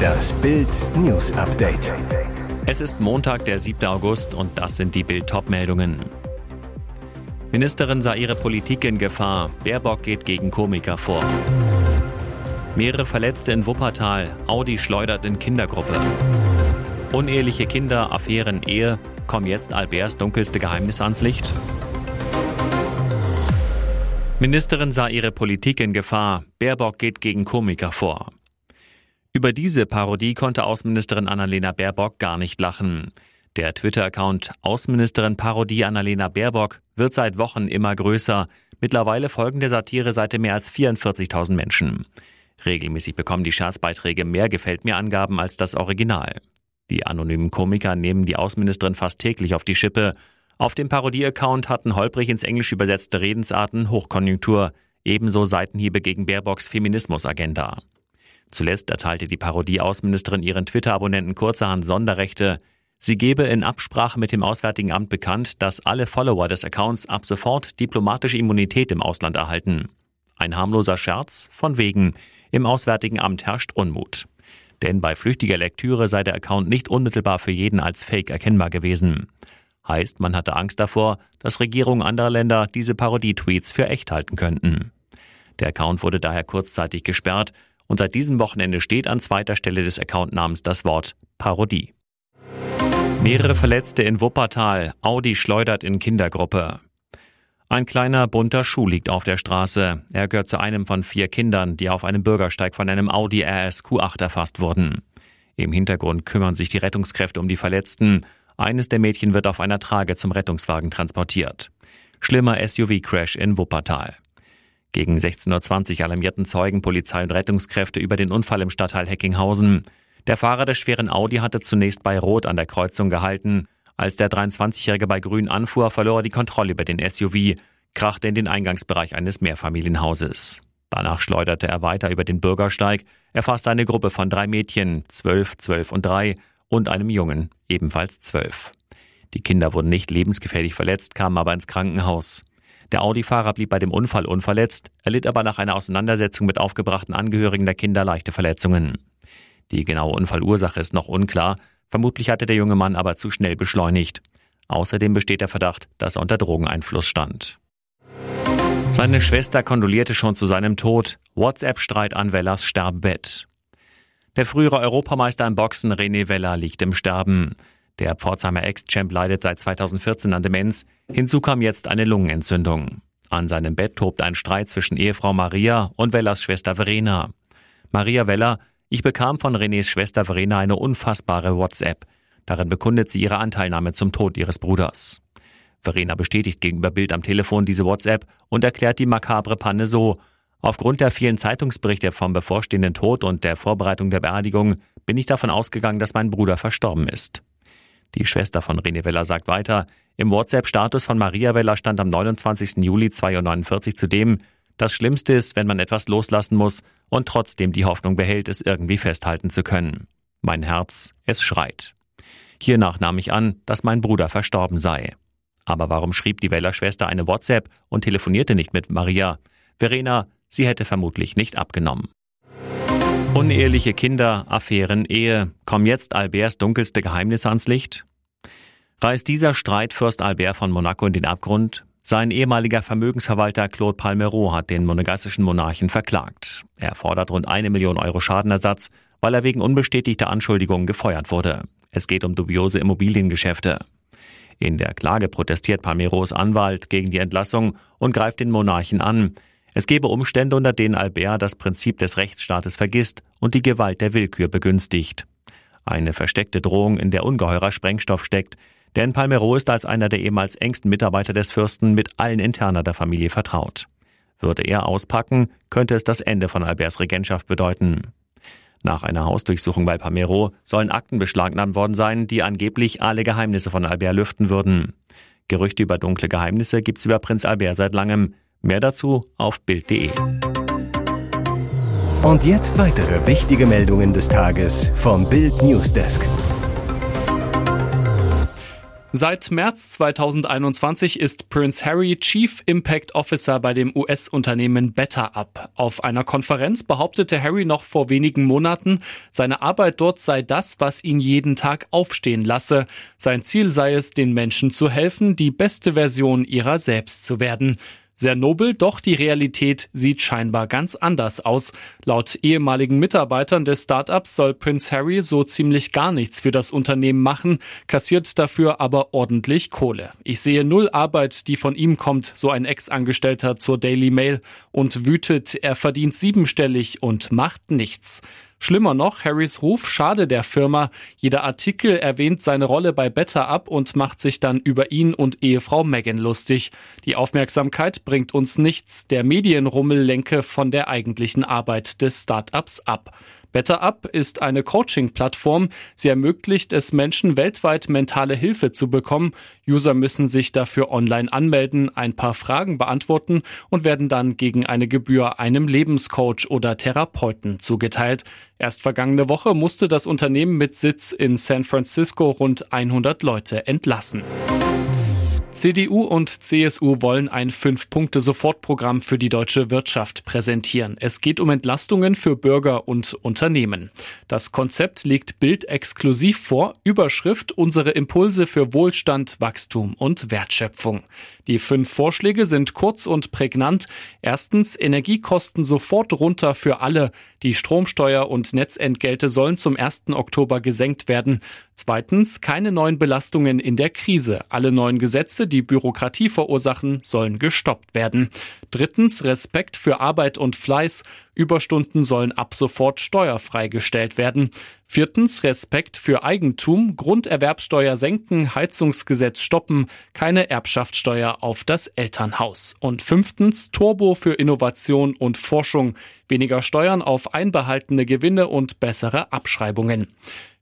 Das Bild News Update. Es ist Montag, der 7. August und das sind die Bild meldungen Ministerin sah ihre Politik in Gefahr. Baerbock geht gegen Komiker vor. Mehrere Verletzte in Wuppertal. Audi schleudert in Kindergruppe. Uneheliche Kinder, Affären, Ehe. Kommen jetzt Alberts dunkelste Geheimnisse ans Licht? Ministerin sah ihre Politik in Gefahr. Baerbock geht gegen Komiker vor. Über diese Parodie konnte Außenministerin Annalena Baerbock gar nicht lachen. Der Twitter-Account Außenministerin Parodie Annalena Baerbock wird seit Wochen immer größer. Mittlerweile folgen der Satireseite mehr als 44.000 Menschen. Regelmäßig bekommen die Scherzbeiträge mehr Gefällt mir Angaben als das Original. Die anonymen Komiker nehmen die Außenministerin fast täglich auf die Schippe. Auf dem Parodie-Account hatten holprig ins Englisch übersetzte Redensarten Hochkonjunktur, ebenso Seitenhiebe gegen Baerbocks Feminismusagenda. Zuletzt erteilte die Parodie-Außenministerin ihren Twitter-Abonnenten kurzerhand Sonderrechte. Sie gebe in Absprache mit dem Auswärtigen Amt bekannt, dass alle Follower des Accounts ab sofort diplomatische Immunität im Ausland erhalten. Ein harmloser Scherz von wegen. Im Auswärtigen Amt herrscht Unmut. Denn bei flüchtiger Lektüre sei der Account nicht unmittelbar für jeden als Fake erkennbar gewesen. Heißt, man hatte Angst davor, dass Regierungen anderer Länder diese Parodie-Tweets für echt halten könnten. Der Account wurde daher kurzzeitig gesperrt und seit diesem Wochenende steht an zweiter Stelle des Accountnamens das Wort Parodie. Mehrere Verletzte in Wuppertal. Audi schleudert in Kindergruppe. Ein kleiner bunter Schuh liegt auf der Straße. Er gehört zu einem von vier Kindern, die auf einem Bürgersteig von einem Audi RS Q8 erfasst wurden. Im Hintergrund kümmern sich die Rettungskräfte um die Verletzten. Eines der Mädchen wird auf einer Trage zum Rettungswagen transportiert. Schlimmer SUV-Crash in Wuppertal. Gegen 16.20 Uhr alarmierten Zeugen Polizei und Rettungskräfte über den Unfall im Stadtteil Heckinghausen. Der Fahrer des schweren Audi hatte zunächst bei Rot an der Kreuzung gehalten. Als der 23-Jährige bei Grün anfuhr, verlor er die Kontrolle über den SUV, krachte in den Eingangsbereich eines Mehrfamilienhauses. Danach schleuderte er weiter über den Bürgersteig, erfasste eine Gruppe von drei Mädchen, zwölf, zwölf und drei, und einem Jungen, ebenfalls zwölf. Die Kinder wurden nicht lebensgefährlich verletzt, kamen aber ins Krankenhaus. Der Audi-Fahrer blieb bei dem Unfall unverletzt, erlitt aber nach einer Auseinandersetzung mit aufgebrachten Angehörigen der Kinder leichte Verletzungen. Die genaue Unfallursache ist noch unklar, vermutlich hatte der junge Mann aber zu schnell beschleunigt. Außerdem besteht der Verdacht, dass er unter Drogeneinfluss stand. Seine Schwester kondolierte schon zu seinem Tod. WhatsApp-Streit an Wellas Sterbebett. Der frühere Europameister im Boxen René Weller liegt im Sterben. Der Pforzheimer Ex-Champ leidet seit 2014 an Demenz. Hinzu kam jetzt eine Lungenentzündung. An seinem Bett tobt ein Streit zwischen Ehefrau Maria und Wellers Schwester Verena. Maria Weller, ich bekam von Renés Schwester Verena eine unfassbare WhatsApp. Darin bekundet sie ihre Anteilnahme zum Tod ihres Bruders. Verena bestätigt gegenüber Bild am Telefon diese WhatsApp und erklärt die makabre Panne so. Aufgrund der vielen Zeitungsberichte vom bevorstehenden Tod und der Vorbereitung der Beerdigung bin ich davon ausgegangen, dass mein Bruder verstorben ist. Die Schwester von René Weller sagt weiter, im WhatsApp-Status von Maria Weller stand am 29. Juli 2.49 zudem, das Schlimmste ist, wenn man etwas loslassen muss und trotzdem die Hoffnung behält, es irgendwie festhalten zu können. Mein Herz, es schreit. Hiernach nahm ich an, dass mein Bruder verstorben sei. Aber warum schrieb die Weller-Schwester eine WhatsApp und telefonierte nicht mit Maria? Verena, sie hätte vermutlich nicht abgenommen. Uneheliche Kinder, Affären, Ehe. Kommen jetzt Alberts dunkelste Geheimnisse ans Licht? Reißt dieser Streit Fürst Albert von Monaco in den Abgrund? Sein ehemaliger Vermögensverwalter Claude Palmero hat den monegassischen Monarchen verklagt. Er fordert rund eine Million Euro Schadenersatz, weil er wegen unbestätigter Anschuldigungen gefeuert wurde. Es geht um dubiose Immobiliengeschäfte. In der Klage protestiert Palmeros Anwalt gegen die Entlassung und greift den Monarchen an. Es gebe Umstände, unter denen Albert das Prinzip des Rechtsstaates vergisst und die Gewalt der Willkür begünstigt. Eine versteckte Drohung, in der ungeheurer Sprengstoff steckt, denn Palmero ist als einer der ehemals engsten Mitarbeiter des Fürsten mit allen Interner der Familie vertraut. Würde er auspacken, könnte es das Ende von Alberts Regentschaft bedeuten. Nach einer Hausdurchsuchung bei Palmero sollen Akten beschlagnahmt worden sein, die angeblich alle Geheimnisse von Albert lüften würden. Gerüchte über dunkle Geheimnisse gibt's über Prinz Albert seit langem. Mehr dazu auf Bild.de. Und jetzt weitere wichtige Meldungen des Tages vom Bild Newsdesk. Seit März 2021 ist Prince Harry Chief Impact Officer bei dem US-Unternehmen BetterUp. Auf einer Konferenz behauptete Harry noch vor wenigen Monaten, seine Arbeit dort sei das, was ihn jeden Tag aufstehen lasse. Sein Ziel sei es, den Menschen zu helfen, die beste Version ihrer selbst zu werden. Sehr nobel, doch die Realität sieht scheinbar ganz anders aus. Laut ehemaligen Mitarbeitern des Startups soll Prince Harry so ziemlich gar nichts für das Unternehmen machen, kassiert dafür aber ordentlich Kohle. Ich sehe null Arbeit, die von ihm kommt, so ein Ex-Angestellter zur Daily Mail und wütet, er verdient siebenstellig und macht nichts. Schlimmer noch, Harrys Ruf schade der Firma. Jeder Artikel erwähnt seine Rolle bei Better ab und macht sich dann über ihn und Ehefrau Megan lustig. Die Aufmerksamkeit bringt uns nichts. Der Medienrummel lenke von der eigentlichen Arbeit des Startups ab. BetterUp ist eine Coaching-Plattform. Sie ermöglicht es Menschen weltweit mentale Hilfe zu bekommen. User müssen sich dafür online anmelden, ein paar Fragen beantworten und werden dann gegen eine Gebühr einem Lebenscoach oder Therapeuten zugeteilt. Erst vergangene Woche musste das Unternehmen mit Sitz in San Francisco rund 100 Leute entlassen. CDU und CSU wollen ein Fünf-Punkte-Sofortprogramm für die deutsche Wirtschaft präsentieren. Es geht um Entlastungen für Bürger und Unternehmen. Das Konzept liegt Bild exklusiv vor. Überschrift Unsere Impulse für Wohlstand, Wachstum und Wertschöpfung. Die fünf Vorschläge sind kurz und prägnant. Erstens Energiekosten sofort runter für alle. Die Stromsteuer und Netzentgelte sollen zum 1. Oktober gesenkt werden. Zweitens keine neuen Belastungen in der Krise. Alle neuen Gesetze, die Bürokratie verursachen, sollen gestoppt werden. Drittens Respekt für Arbeit und Fleiß. Überstunden sollen ab sofort steuerfrei gestellt werden. Viertens Respekt für Eigentum, Grunderwerbsteuer senken, Heizungsgesetz stoppen, keine Erbschaftssteuer auf das Elternhaus. Und fünftens Turbo für Innovation und Forschung, weniger Steuern auf einbehaltene Gewinne und bessere Abschreibungen.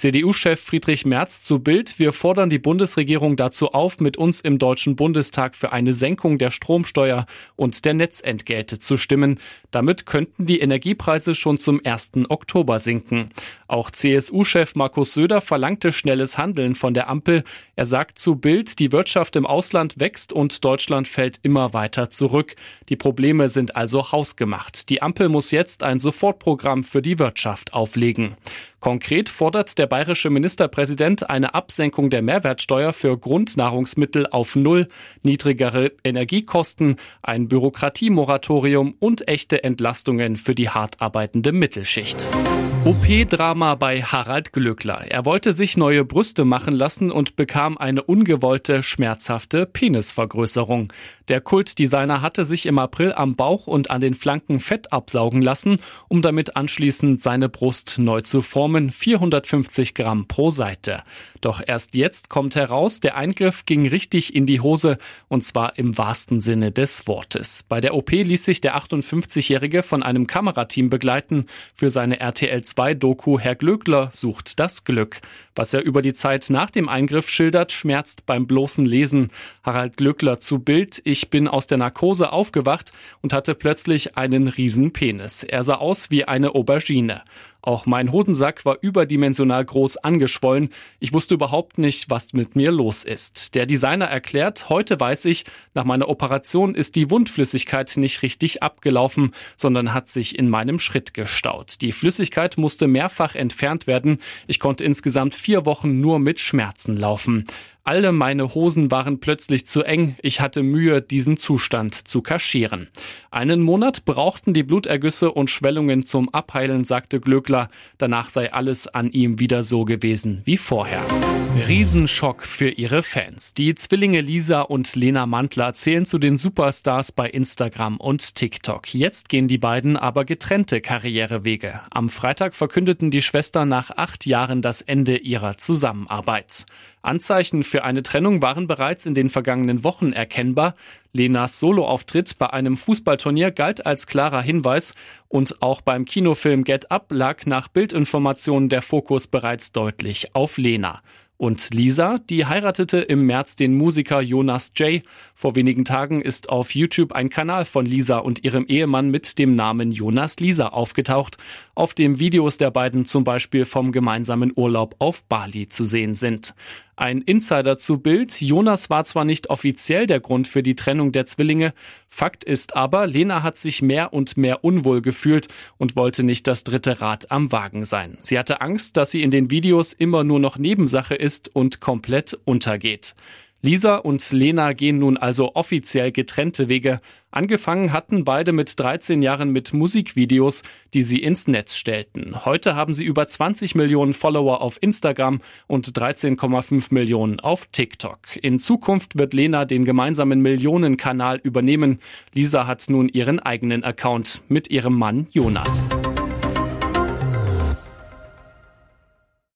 CDU-Chef Friedrich Merz zu Bild. Wir fordern die Bundesregierung dazu auf, mit uns im Deutschen Bundestag für eine Senkung der Stromsteuer und der Netzentgelte zu stimmen. Damit könnten die Energiepreise schon zum 1. Oktober sinken. Auch CSU-Chef Markus Söder verlangte schnelles Handeln von der Ampel. Er sagt zu Bild, die Wirtschaft im Ausland wächst und Deutschland fällt immer weiter zurück. Die Probleme sind also hausgemacht. Die Ampel muss jetzt ein Sofortprogramm für die Wirtschaft auflegen. Konkret fordert der bayerische Ministerpräsident eine Absenkung der Mehrwertsteuer für Grundnahrungsmittel auf Null, niedrigere Energiekosten, ein Bürokratiemoratorium und echte Entlastungen für die hart arbeitende Mittelschicht. OP-Drama bei Harald Glöckler. Er wollte sich neue Brüste machen lassen und bekam eine ungewollte, schmerzhafte Penisvergrößerung. Der Kultdesigner hatte sich im April am Bauch und an den Flanken Fett absaugen lassen, um damit anschließend seine Brust neu zu formen, 450 Gramm pro Seite. Doch erst jetzt kommt heraus, der Eingriff ging richtig in die Hose, und zwar im wahrsten Sinne des Wortes. Bei der OP ließ sich der 58-Jährige von einem Kamerateam begleiten. Für seine RTL 2-Doku Herr Glöckler sucht das Glück. Was er über die Zeit nach dem Eingriff schildert, schmerzt beim bloßen Lesen. Harald Glöckler zu Bild. Ich bin aus der Narkose aufgewacht und hatte plötzlich einen riesen Penis. Er sah aus wie eine Aubergine. Auch mein Hodensack war überdimensional groß angeschwollen. Ich wusste überhaupt nicht, was mit mir los ist. Der Designer erklärt, heute weiß ich, nach meiner Operation ist die Wundflüssigkeit nicht richtig abgelaufen, sondern hat sich in meinem Schritt gestaut. Die Flüssigkeit musste mehrfach entfernt werden. Ich konnte insgesamt vier Wochen nur mit Schmerzen laufen. Alle meine Hosen waren plötzlich zu eng. Ich hatte Mühe, diesen Zustand zu kaschieren. Einen Monat brauchten die Blutergüsse und Schwellungen zum Abheilen, sagte Glöckler. Danach sei alles an ihm wieder so gewesen wie vorher. Riesenschock für ihre Fans. Die Zwillinge Lisa und Lena Mantler zählen zu den Superstars bei Instagram und TikTok. Jetzt gehen die beiden aber getrennte Karrierewege. Am Freitag verkündeten die Schwestern nach acht Jahren das Ende ihrer Zusammenarbeit. Anzeichen für eine Trennung waren bereits in den vergangenen Wochen erkennbar. Lenas Soloauftritt bei einem Fußballturnier galt als klarer Hinweis und auch beim Kinofilm Get Up lag nach Bildinformationen der Fokus bereits deutlich auf Lena. Und Lisa, die heiratete im März den Musiker Jonas J. Vor wenigen Tagen ist auf YouTube ein Kanal von Lisa und ihrem Ehemann mit dem Namen Jonas Lisa aufgetaucht, auf dem Videos der beiden zum Beispiel vom gemeinsamen Urlaub auf Bali zu sehen sind. Ein Insider zu Bild. Jonas war zwar nicht offiziell der Grund für die Trennung der Zwillinge. Fakt ist aber, Lena hat sich mehr und mehr unwohl gefühlt und wollte nicht das dritte Rad am Wagen sein. Sie hatte Angst, dass sie in den Videos immer nur noch Nebensache ist und komplett untergeht. Lisa und Lena gehen nun also offiziell getrennte Wege. Angefangen hatten beide mit 13 Jahren mit Musikvideos, die sie ins Netz stellten. Heute haben sie über 20 Millionen Follower auf Instagram und 13,5 Millionen auf TikTok. In Zukunft wird Lena den gemeinsamen Millionenkanal übernehmen. Lisa hat nun ihren eigenen Account mit ihrem Mann Jonas.